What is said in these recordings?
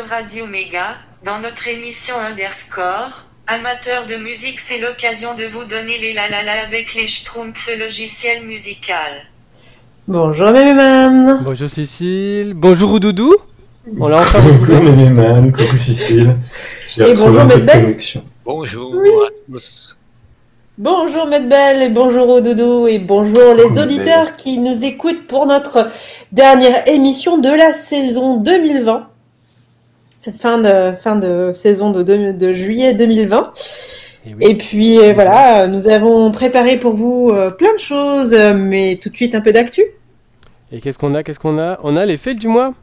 sur Radio Méga, dans notre émission Underscore. Amateurs de musique, c'est l'occasion de vous donner les la la la avec les Schtroumpfs logiciel musical. Bonjour Méméman Bonjour Cécile, bonjour Oudoudou On l'a enfin Coucou Méméman, coucou Cécile. J'ai retrouvé un peu de connexion. Bonjour à tous. Bonjour Medbel et bonjour Oudoudou et bonjour les auditeurs qui nous écoutent pour notre dernière émission de la saison 2020 fin de, fin de saison de, de, juillet 2020. Et, oui. et puis euh, voilà, nous avons préparé pour vous euh, plein de choses, mais tout de suite un peu d'actu. Et qu'est-ce qu'on a Qu'est-ce qu'on a? On a les fails du mois.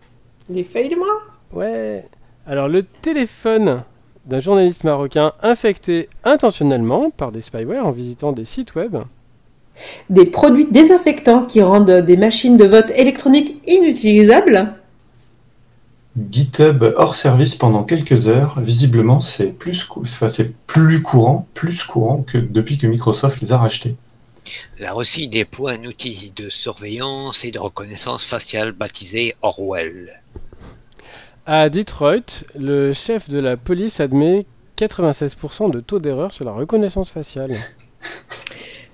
Les fails du mois? Ouais. Alors le téléphone d'un journaliste marocain infecté intentionnellement par des spyware en visitant des sites web. Des produits désinfectants qui rendent des machines de vote électronique inutilisables. GitHub hors service pendant quelques heures. Visiblement, c'est plus, enfin, c'est plus courant, plus courant que depuis que Microsoft les a rachetés. La Russie déploie un outil de surveillance et de reconnaissance faciale baptisé Orwell. À Detroit, le chef de la police admet 96% de taux d'erreur sur la reconnaissance faciale.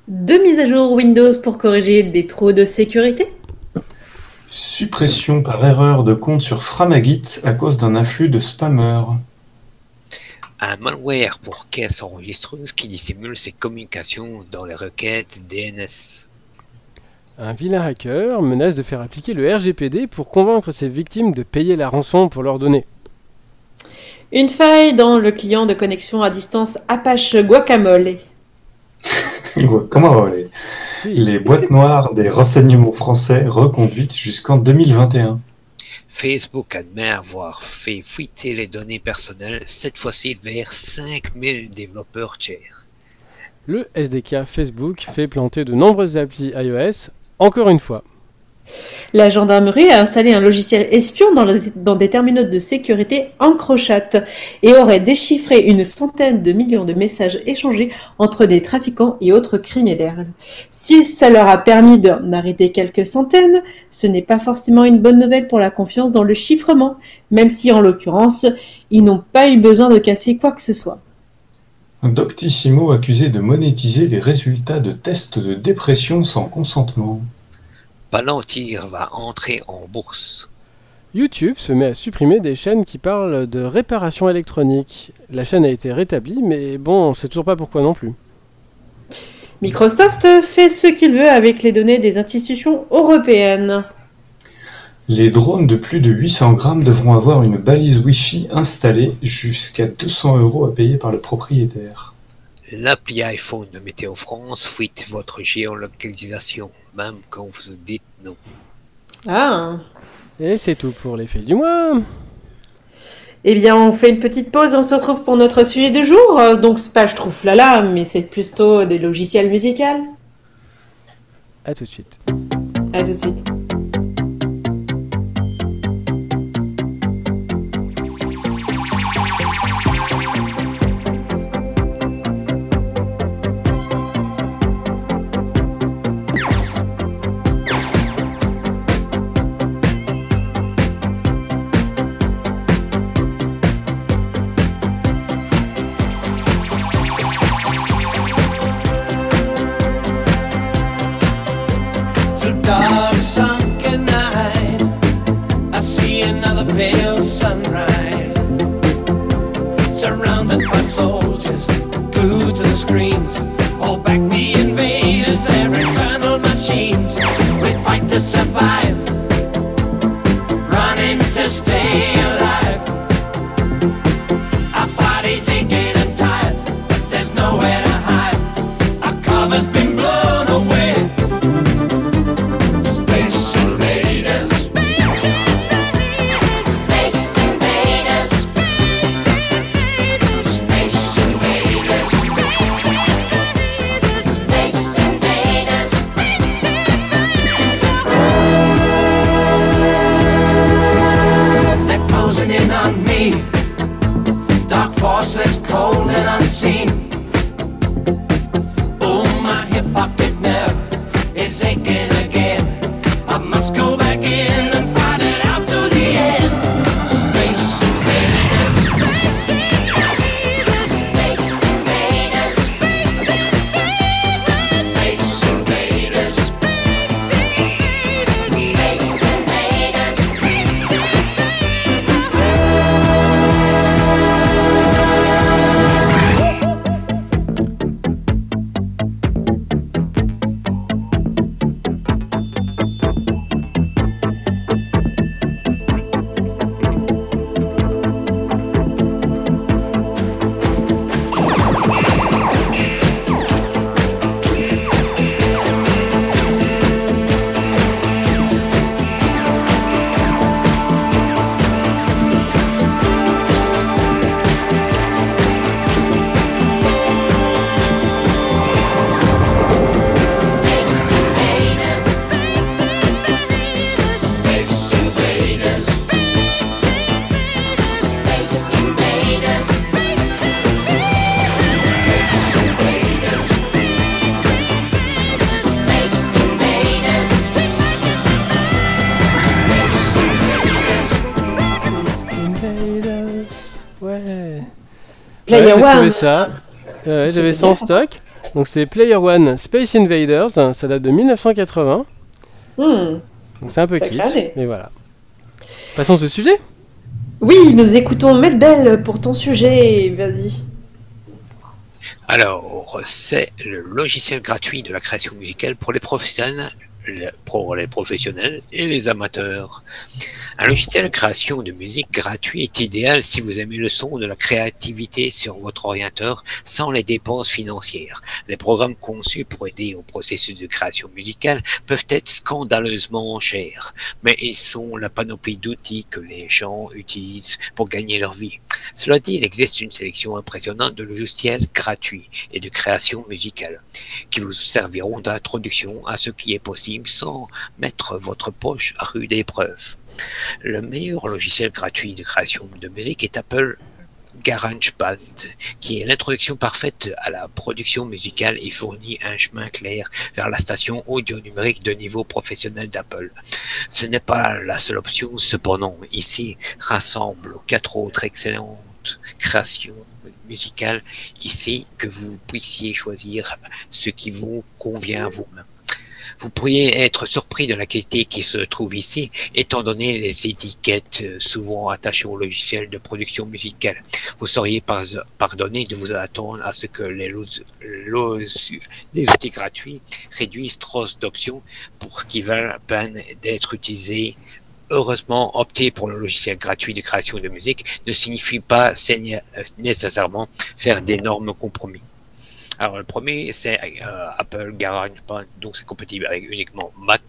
Deux mises à jour Windows pour corriger des trous de sécurité? Suppression par erreur de compte sur Framagit à cause d'un afflux de spammers. Un malware pour caisse enregistreuse qui dissimule ses communications dans les requêtes DNS. Un vilain hacker menace de faire appliquer le RGPD pour convaincre ses victimes de payer la rançon pour leurs données. Une faille dans le client de connexion à distance Apache Guacamole. Guacamole. Les boîtes noires des renseignements français reconduites jusqu'en 2021. Facebook admet avoir fait fuiter les données personnelles, cette fois-ci vers 5000 développeurs tiers. Le SDK Facebook fait planter de nombreuses applis iOS, encore une fois. La gendarmerie a installé un logiciel espion dans, des terminaux de sécurité EncroChat et aurait déchiffré une centaine de millions de messages échangés entre des trafiquants et autres criminels. Si ça leur a permis d'en arrêter quelques centaines, ce n'est pas forcément une bonne nouvelle pour la confiance dans le chiffrement, même si en l'occurrence, ils n'ont pas eu besoin de casser quoi que ce soit. Doctissimo accusé de monétiser les résultats de tests de dépression sans consentement. Palantir va entrer en bourse. YouTube se met à supprimer des chaînes qui parlent de réparation électronique. La chaîne a été rétablie, mais bon, on sait toujours pas pourquoi non plus. Microsoft fait ce qu'il veut avec les données des institutions européennes. Les drones de plus de 800 grammes devront avoir une balise Wi-Fi installée jusqu'à 200 euros à payer par le propriétaire. L'appli iPhone de Météo France fuite votre géolocalisation, même quand vous dites non. Ah Et c'est tout pour les faits du mois. Eh bien, on fait une petite pause et on se retrouve pour notre sujet du jour. Donc, c'est pas je trouve là là, mais c'est plutôt des logiciels musicaux. À tout de suite. À tout de suite. Player Ouais, j'ai trouvé One. ça. C'était J'avais ça en stock. Donc c'est Player One Space Invaders, ça date de 1980. Hmm. Donc c'est un peu kitsch, année. mais voilà. Passons au sujet. Oui, nous écoutons Medbel pour ton sujet. Vas-y. Alors, c'est le logiciel gratuit de la création musicale pour les professionnels, pour les professionnels et les amateurs. Un logiciel de création de musique gratuit est idéal si vous aimez le son de la créativité sur votre ordinateur sans les dépenses financières. Les programmes conçus pour aider au processus de création musicale peuvent être scandaleusement chers, mais ils sont la panoplie d'outils que les gens utilisent pour gagner leur vie. Cela dit, il existe une sélection impressionnante de logiciels gratuits et de création musicale qui vous serviront d'introduction à ce qui est possible sans mettre votre poche à rude épreuve. Le meilleur logiciel gratuit de création de musique est Apple GarageBand, qui est l'introduction parfaite à la production musicale et fournit un chemin clair vers la station audio numérique de niveau professionnel d'Apple. Ce n'est pas la seule option, cependant, ici rassemble quatre autres excellentes créations musicales ici que vous puissiez choisir ce qui vous convient à vous-même. Vous pourriez être surpris de la qualité qui se trouve ici, étant donné les étiquettes euh, souvent attachées au logiciel de production musicale. Vous seriez par- pardonné de vous attendre à ce que les, les outils gratuits réduisent trop d'options pour qu'ils valent la peine d'être utilisés heureusement, opter pour le logiciel gratuit de création de musique ne signifie pas euh, nécessairement faire d'énormes compromis. Alors, le premier, c'est euh, Apple GarageBand, donc c'est compatible avec uniquement Mac,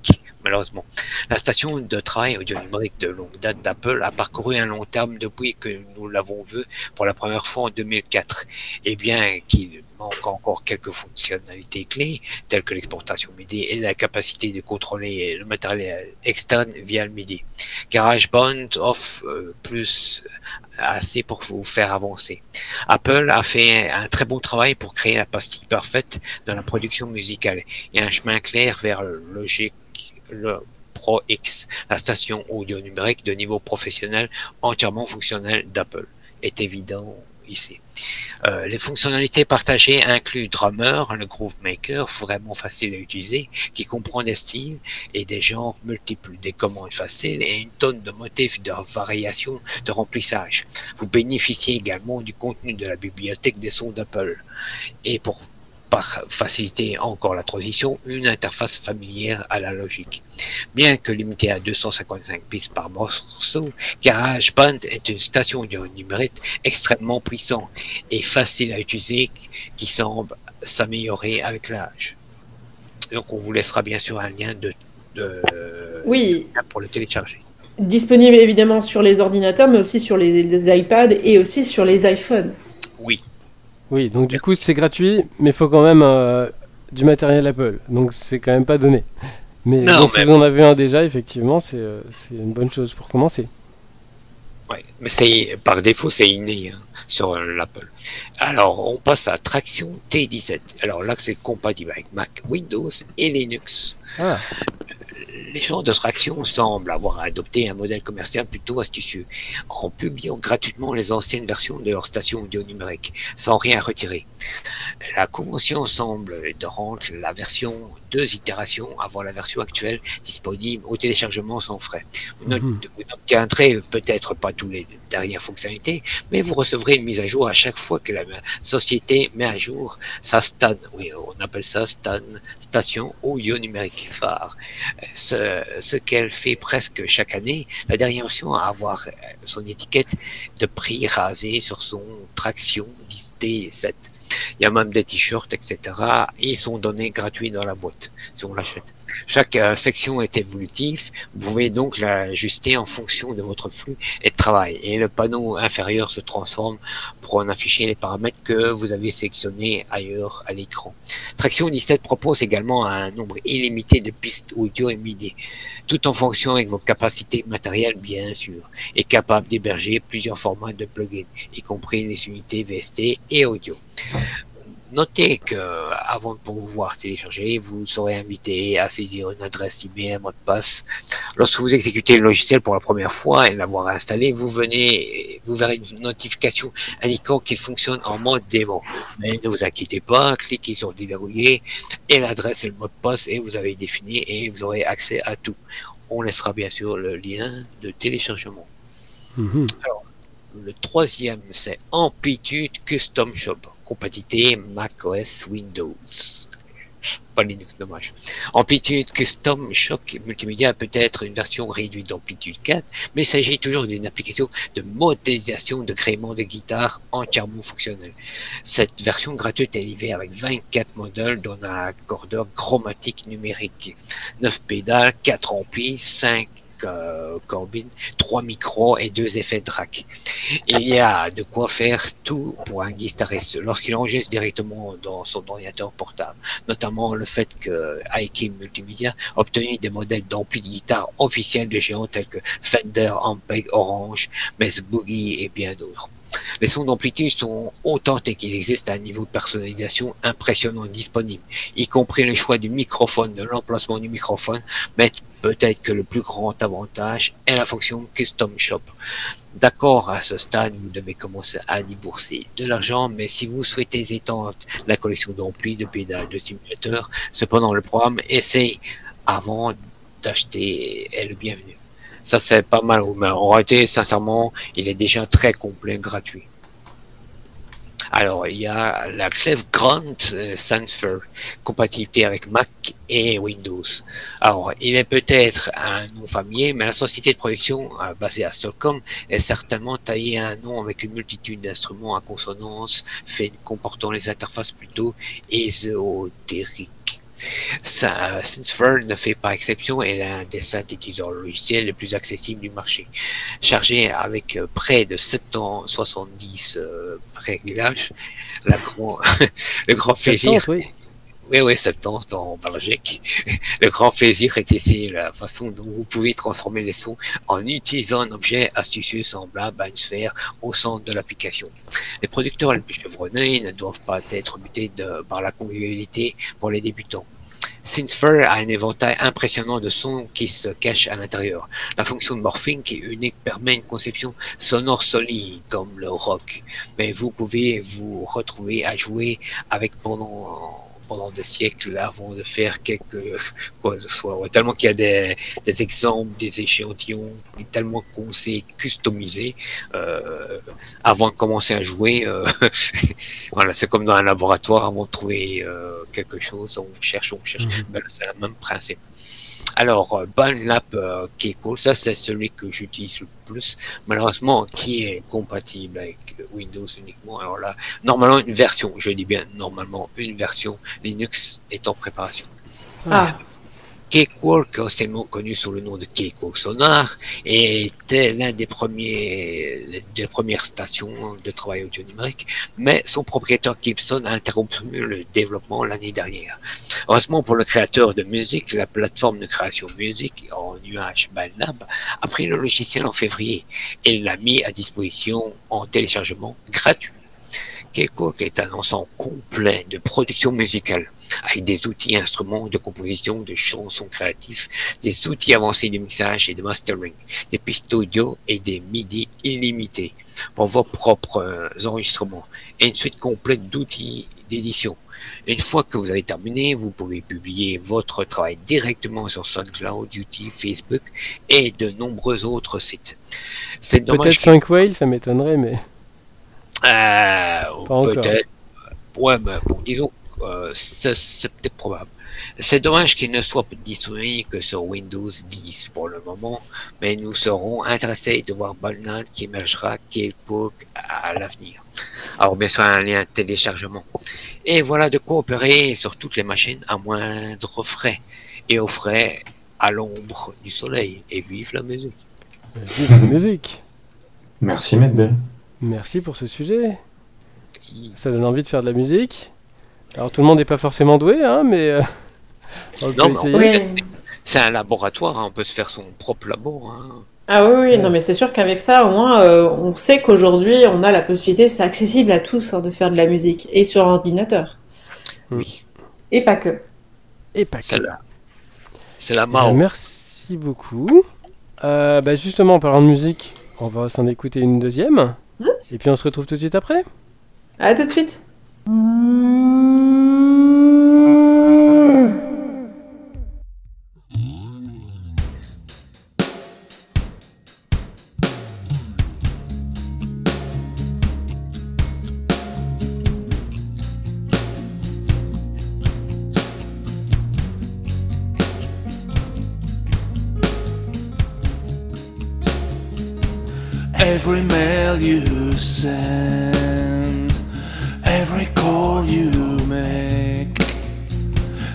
malheureusement. La station de travail audio numérique de longue date d'Apple a parcouru un long terme depuis que nous l'avons vu pour la première fois en 2004. Et bien qu'il manque encore quelques fonctionnalités clés, telles que l'exportation MIDI et la capacité de contrôler le matériel externe via le MIDI. GarageBand offre euh, plus assez pour vous faire avancer. Apple a fait un très bon travail pour créer la pastille parfaite dans la production musicale et un chemin clair vers le Logic le Pro X, la station audio numérique de niveau professionnel entièrement fonctionnelle d'Apple, est évident ici. Euh, les fonctionnalités partagées incluent Drummer, le Groove Maker, vraiment facile à utiliser, qui comprend des styles et des genres multiples, des commandes faciles et une tonne de motifs de variations de remplissage. Vous bénéficiez également du contenu de la bibliothèque des sons d'Apple. Et pour par faciliter encore la transition, une interface familière à la logique. Bien que limitée à 255 pistes par morceau, GarageBand est une station de numérique extrêmement puissante et facile à utiliser qui semble s'améliorer avec l'âge. Donc on vous laissera bien sûr un lien de, de Oui, pour le télécharger. disponible évidemment sur les ordinateurs, mais aussi sur les, les iPads et aussi sur les iPhones. Oui, Oui, donc du coup c'est gratuit, mais il faut quand même euh, du matériel Apple. Donc c'est quand même pas donné. Mais, Non, donc, mais si vous en avez un déjà, effectivement, c'est euh, c'est une bonne chose pour commencer. Ouais, mais c'est par défaut c'est inné hein, sur euh, l'Apple. Alors on passe à Traction T17. Alors là c'est compatible avec Mac, Windows et Linux. Ah, Les gens de Traction semblent avoir adopté un modèle commercial plutôt astucieux en publiant gratuitement les anciennes versions de leur station audio numérique sans rien retirer. La convention semble de rendre la version deux itérations avant la version actuelle disponible au téléchargement sans frais. Vous not- Mhm. n'obtiendrez peut-être pas toutes les dernières fonctionnalités, mais vous recevrez une mise à jour à chaque fois que la société met à jour sa STAN. Oui, on appelle ça STAN, station audio numérique phare. Ce, ce qu'elle fait presque chaque année, la dernière version à avoir euh, son étiquette de prix rasé sur son traction T7. Il y a même des t-shirts, etc. Et ils sont donnés gratuits dans la boîte si on l'achète. Chaque euh, section est évolutive. Vous pouvez donc l'ajuster en fonction de votre flux et de travail. Et le panneau inférieur se transforme pour en afficher les paramètres que vous avez sélectionnés ailleurs à l'écran. Traction 17 propose également un nombre illimité de pistes audio et MIDI, tout en fonction avec vos capacités matérielles bien sûr, et capable d'héberger plusieurs formats de plugins, y compris les unités VST et audio. Notez que avant de pouvoir télécharger, vous serez invité à saisir une adresse email, un mot de passe. Lorsque vous exécutez le logiciel pour la première fois et l'avoir installé, vous venez, vous verrez une notification indiquant qu'il fonctionne en mode démo. Mais ne vous inquiétez pas, cliquez sur déverrouiller et l'adresse et le mot de passe et vous avez défini et vous aurez accès à tout. On laissera bien sûr le lien de téléchargement. Mhm. Le troisième, c'est Amplitude Custom Shop, compatibilité macOS Windows. Pas Linux, dommage. Amplitude Custom Shop Multimédia peut être une version réduite d'Amplitude 4, mais il s'agit toujours d'une application de modélisation de gréement de guitare entièrement fonctionnelle. Cette version gratuite est livrée avec 24 modules dont un accordeur chromatique numérique, 9 pédales, 4 amplis, 5 euh, corbines, 3 micros et 2 effets de rack. Il y a de quoi faire tout pour un guitariste lorsqu'il enregistre directement dans son ordinateur portable. Notamment le fait que IK Multimedia a obtenu des modèles d'ampli de guitare officiels de géants tels que Fender, Ampeg, Orange, Mess Boogie et bien d'autres. Les sons d'amplitude sont autant qu'il existe un niveau de personnalisation impressionnant disponible, y compris le choix du microphone, de l'emplacement du microphone, mais peut-être que le plus grand avantage est la fonction Custom Shop. D'accord, à ce stade, vous devez commencer à débourser de l'argent, mais si vous souhaitez étendre la collection d'amplis, de pédales, de simulateurs, cependant le programme essaye avant d'acheter est le bienvenu. Ça, c'est pas mal. Mais en réalité, sincèrement, il est déjà très complet, gratuit. Alors, il y a la Clef Grant euh, Sanfer, compatibilité avec Mac et Windows. Alors, il est peut-être un nom familier, mais la société de production euh, basée à Stockholm est certainement taillée un nom avec une multitude d'instruments à consonance, fait comportant les interfaces plutôt ésotériques. Synthware ne fait pas exception et est un des synthétiseurs logiciels les plus accessibles du marché. Chargé avec euh, près de 770 euh, réglages, la grand, le grand plaisir. 70, oui. Oui, oui, 70 en Belgique. Le grand plaisir est ici la façon dont vous pouvez transformer les sons en utilisant un objet astucieux semblable à une sphère au centre de l'application. Les producteurs les plus chevronnés ne doivent pas être butés de, par la convivialité pour les débutants. Synthsphere a un éventail impressionnant de sons qui se cachent à l'intérieur. La fonction de morphing qui est unique permet une conception sonore solide comme le rock, mais vous pouvez vous retrouver à jouer avec pendant pendant des siècles avant de faire quelque quoi que ce soit. Ouais, tellement qu'il y a des, des exemples, des échantillons, tellement qu'on s'est customisé euh, avant de commencer à jouer. euh, voilà, c'est comme dans un laboratoire avant de trouver euh, quelque chose, on cherche, on cherche. Ben là, c'est le même principe. Alors, euh, Bunlap euh, qui est cool, ça c'est celui que j'utilise le plus, malheureusement qui est compatible avec Windows uniquement. Alors là, normalement une version, je dis bien normalement une version Linux est en préparation. Ah, Cakewalk, anciennement connu sous le nom de Cakewalk Sonar, était l'un des premiers, des premières stations de travail audio numérique, mais son propriétaire Gibson a interrompu le développement l'année dernière. Heureusement pour le créateur de musique, la plateforme de création musique en nuage Balnab a pris le logiciel en février et l'a mis à disposition en téléchargement gratuit. Cakewalk est un ensemble complet de production musicale, avec des outils instruments de composition de chansons créatifs, des outils avancés de mixage et de mastering, des pistes audio et des MIDI illimités pour vos propres euh, enregistrements, et une suite complète d'outils d'édition. Une fois que vous avez terminé, vous pouvez publier votre travail directement sur SoundCloud, YouTube, Facebook et de nombreux autres sites. C'est dommage Peut-être 5 Whale, ça m'étonnerait, mais. Euh, Pas encore. peut-être. Ouais, mais bon, disons, euh, c'est c'est peut-être probable. C'est dommage qu'il ne soit disponible que sur Windows 10 pour le moment, mais nous serons intéressés de voir Balnad qui émergera quelque à l'avenir. Alors, bien sûr, un lien de téléchargement. Et voilà de quoi opérer sur toutes les machines à moindre frais et au frais à l'ombre du soleil. Et vive la musique. Vive la musique Merci, Medbel. Merci pour ce sujet. Ça donne envie de faire de la musique. Alors tout le monde n'est pas forcément doué, hein, mais euh, on peut Non, essayer. oui. C'est un laboratoire, hein, on peut se faire son propre labo. Hein. Ah oui, oui, non, mais c'est sûr qu'avec ça, au moins, euh, on sait qu'aujourd'hui, on a la possibilité, c'est accessible à tous, hein, de faire de la musique, et sur ordinateur. Oui, Et pas que. Et pas que. C'est la Eh bien, Mao. Merci beaucoup. Euh, bah justement, en parlant de musique, on va s'en écouter une deuxième. Et puis on se retrouve tout de suite après? À tout de suite. Every mail you send, every call you make,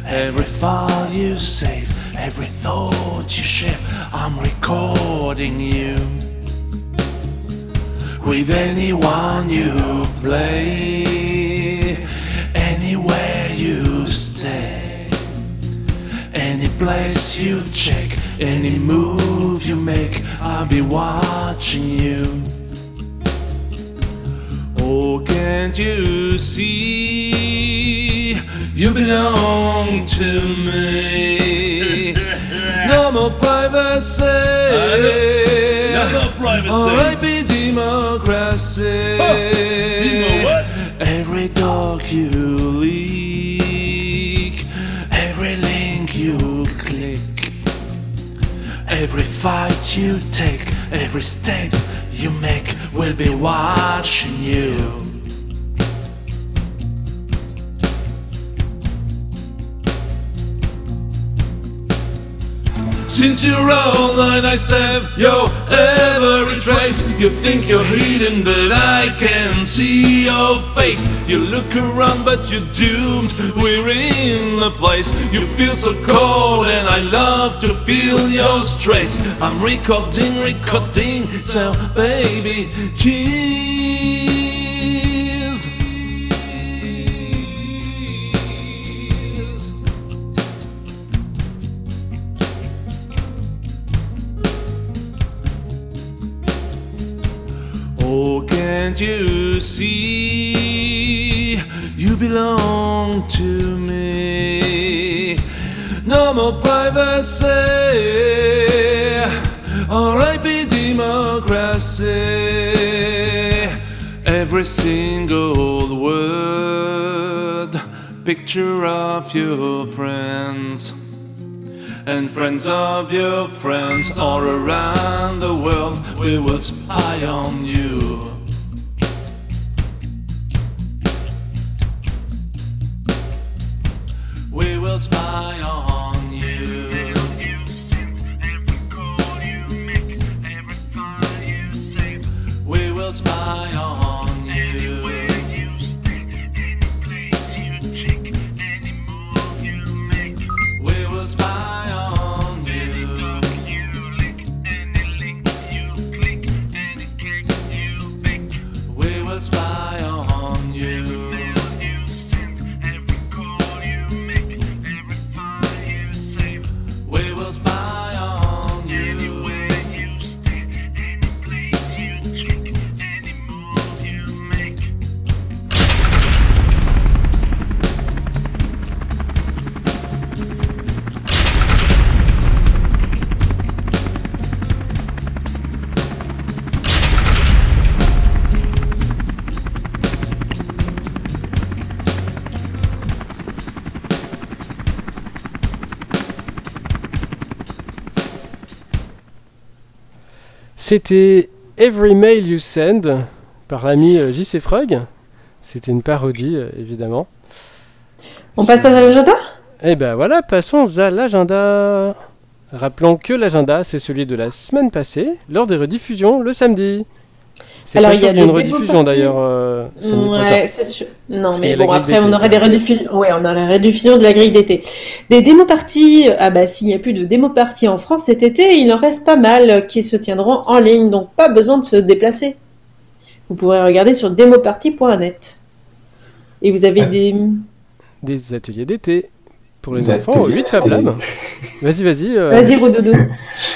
every file you save, every thought you share, I'm recording you. With anyone you play, anywhere you stay. Any place you check, any move you make, I'll be watching you. Oh, can't you see? You belong to me. No more privacy. No more privacy. R.I.P. democracy. Demo what? Every dog you leak, every fight you take, every step you make will be watching you. Since you're online, I save your every trace. You think you're hidden, but I can see your face. You look around, but you're doomed. We're in the place. You feel so cold, and I love to feel your stress. I'm recording, recording, so baby, cheese. Oh, can't you see? Belong to me. No more privacy. R.I.P. democracy. Every single word, picture of your friends and friends of your friends all around the world. We will spy on you. Will spy on C'était Every Mail You Send par l'ami euh, JC Frog. C'était une parodie, euh, évidemment. On passe à l'agenda? Et ben voilà, passons à l'agenda. Rappelons que l'agenda, c'est celui de la semaine passée, lors des rediffusions le samedi. C'est Alors, pas il y a y une rediffusion d'ailleurs euh. Ouais, c'est sûr. Non, Parce mais bon, après, on aurait des rediffusions. Ouais, on aurait la rediffusion de la grille d'été. Des démos parties. Ah bah, s'il n'y a plus de démos parties en France cet été, il en reste pas mal qui se tiendront en ligne, donc pas besoin de se déplacer. Vous pourrez regarder sur demoparty.net. Et vous avez Ouais. des. Des ateliers d'été pour les Des enfants au ateliers 8 Fab Lab. Vas-y, vas-y. euh, Vas-y, Rododo.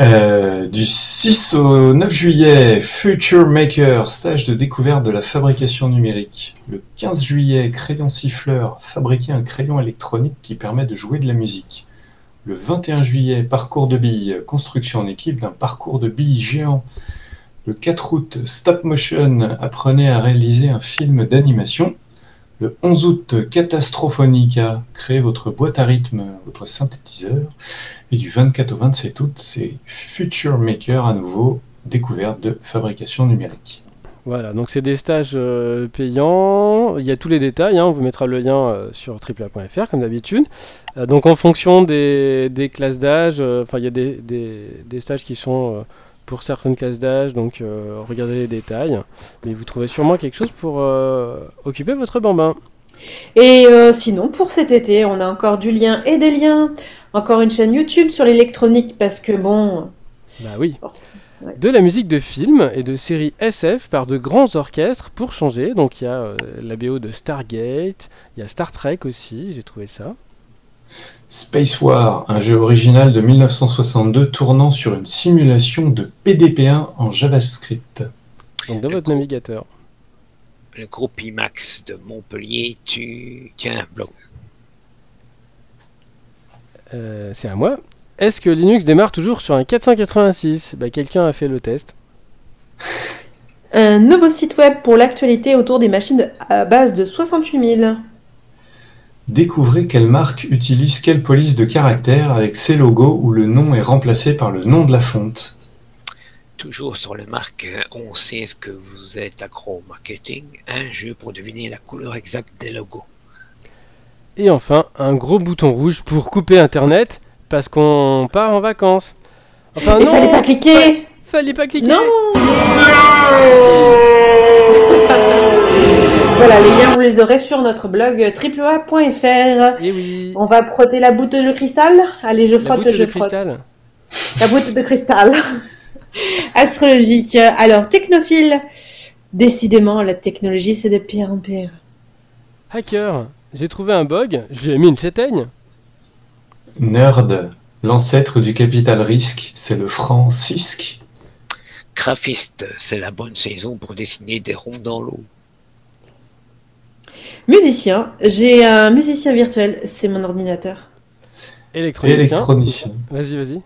Euh, du 6 au 9 juillet, Future Maker, stage de découverte de la fabrication numérique. Le 15 juillet, Crayon siffleur, fabriquer un crayon électronique qui permet de jouer de la musique. Le 21 juillet, parcours de billes, construction en équipe d'un parcours de billes géant. Le 4 août, stop motion, apprenez à réaliser un film d'animation. Le 11 août, Catastrophonica, créez votre boîte à rythme, votre synthétiseur. Et du 24 au 27 août, c'est Future Maker à nouveau, découverte de fabrication numérique. Voilà, donc c'est des stages euh, payants. Il y a tous les détails. hein, on vous mettra le lien euh, sur tripla.fr comme d'habitude. Euh, donc en fonction des, des classes d'âge, enfin il y a des, des- stages qui sont pour certaines classes d'âge. Donc euh, regardez les détails. Mais vous trouvez sûrement quelque chose pour euh, occuper votre bambin. Et euh, sinon, pour cet été, on a encore du lien et des liens. Encore une chaîne YouTube sur l'électronique parce que bon. Bah oui. Ouais. De la musique de films et de séries SF par de grands orchestres pour changer. Donc il y a la BO de Stargate, il y a Star Trek aussi, j'ai trouvé ça. Space War, un jeu original de 1962 tournant sur une simulation de PDP-1 en JavaScript. Donc dans votre navigateur. Le groupe IMAX de Montpellier, tu tiens un blog. Euh, c'est à moi. Est-ce que Linux démarre toujours sur un 486 bah, Quelqu'un a fait le test. Un nouveau site web pour l'actualité autour des machines à base de 68 000. Découvrez quelle marque utilise quelle police de caractère avec ses logos où le nom est remplacé par le nom de la fonte. Toujours sur le marque, euh, on sait ce que vous êtes accro au marketing. Un jeu pour deviner la couleur exacte des logos. Et enfin, un gros bouton rouge pour couper Internet parce qu'on part en vacances. Enfin Il non, fallait pas cliquer fallait pas cliquer. Non Voilà, les liens vous les aurez sur notre blog triplea.fr. Et Eh oui. On va frotter la bouteille de cristal. Allez, je frotte, je frotte. cristal. La bouteille de cristal. Astrologique. Alors, technophile. Décidément, la technologie, c'est de pire en pire. Hacker, j'ai trouvé un bug, je lui ai mis une châtaigne. Nerd, l'ancêtre du capital risque, c'est le franc CISC. Graphiste, c'est la bonne saison pour dessiner des ronds dans l'eau. Musicien. J'ai un musicien virtuel. C'est mon ordinateur. Électronicien. Électronicien. Vas-y, vas-y.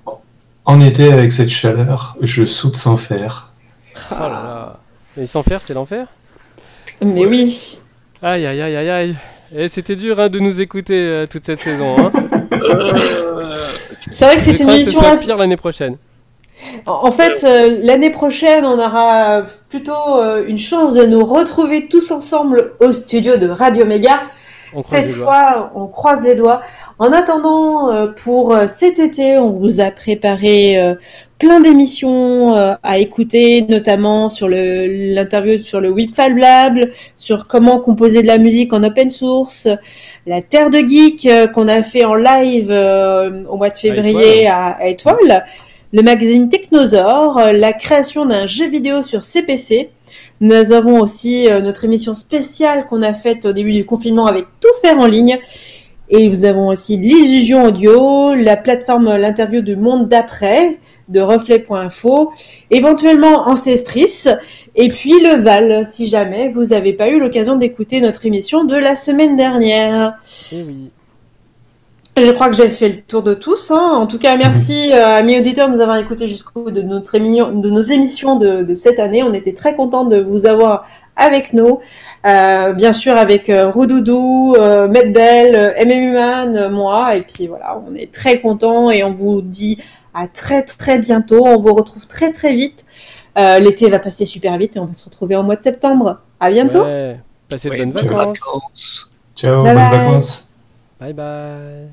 En été, avec cette chaleur, je soude sans faire. Oh là là. Et sans faire, c'est l'enfer Mais oui. Aïe, aïe, aïe, aïe, aïe. Et c'était dur hein, de nous écouter euh, toute cette saison. Hein. C'est vrai que c'est une émission pire l'année prochaine. En fait, euh, l'année prochaine, on aura plutôt euh, une chance de nous retrouver tous ensemble au studio de Radio Méga. On Cette fois, on croise les doigts. En attendant, euh, pour cet été, on vous a préparé plein d'émissions à écouter, notamment sur l'interview sur le Blab, sur comment composer de la musique en open source, la Terre de Geek qu'on a fait en live au mois de février à, à Étoile, le magazine Technosaure, euh, la création d'un jeu vidéo sur CPC. Nous avons aussi euh, notre émission spéciale qu'on a faite au début du confinement avec tout faire en ligne. Et nous avons aussi l'illusion audio, la plateforme, l'interview du monde d'après, de reflet.info, éventuellement Ancestris, et puis le Val, si jamais vous n'avez pas eu l'occasion d'écouter notre émission de la semaine dernière. Eh oui. Je crois que j'ai fait le tour de tous. hein. En tout cas, merci euh, à mes auditeurs de nous avoir écoutés jusqu'au bout de, notre émission, de nos émissions de, de cette année. On était très contents de vous avoir avec nous. Euh, bien sûr, avec euh, Roudoudou, euh, Medbel, MMU Man, euh, moi. Et puis voilà, on est très contents et on vous dit à très très bientôt. On vous retrouve très très vite. Euh, L'été va passer super vite et on va se retrouver au mois de septembre. À bientôt. Ouais. Passez de Ouais, bonnes bonnes vacances. vacances. Ciao, Bye bonnes bye. vacances. Bye bye.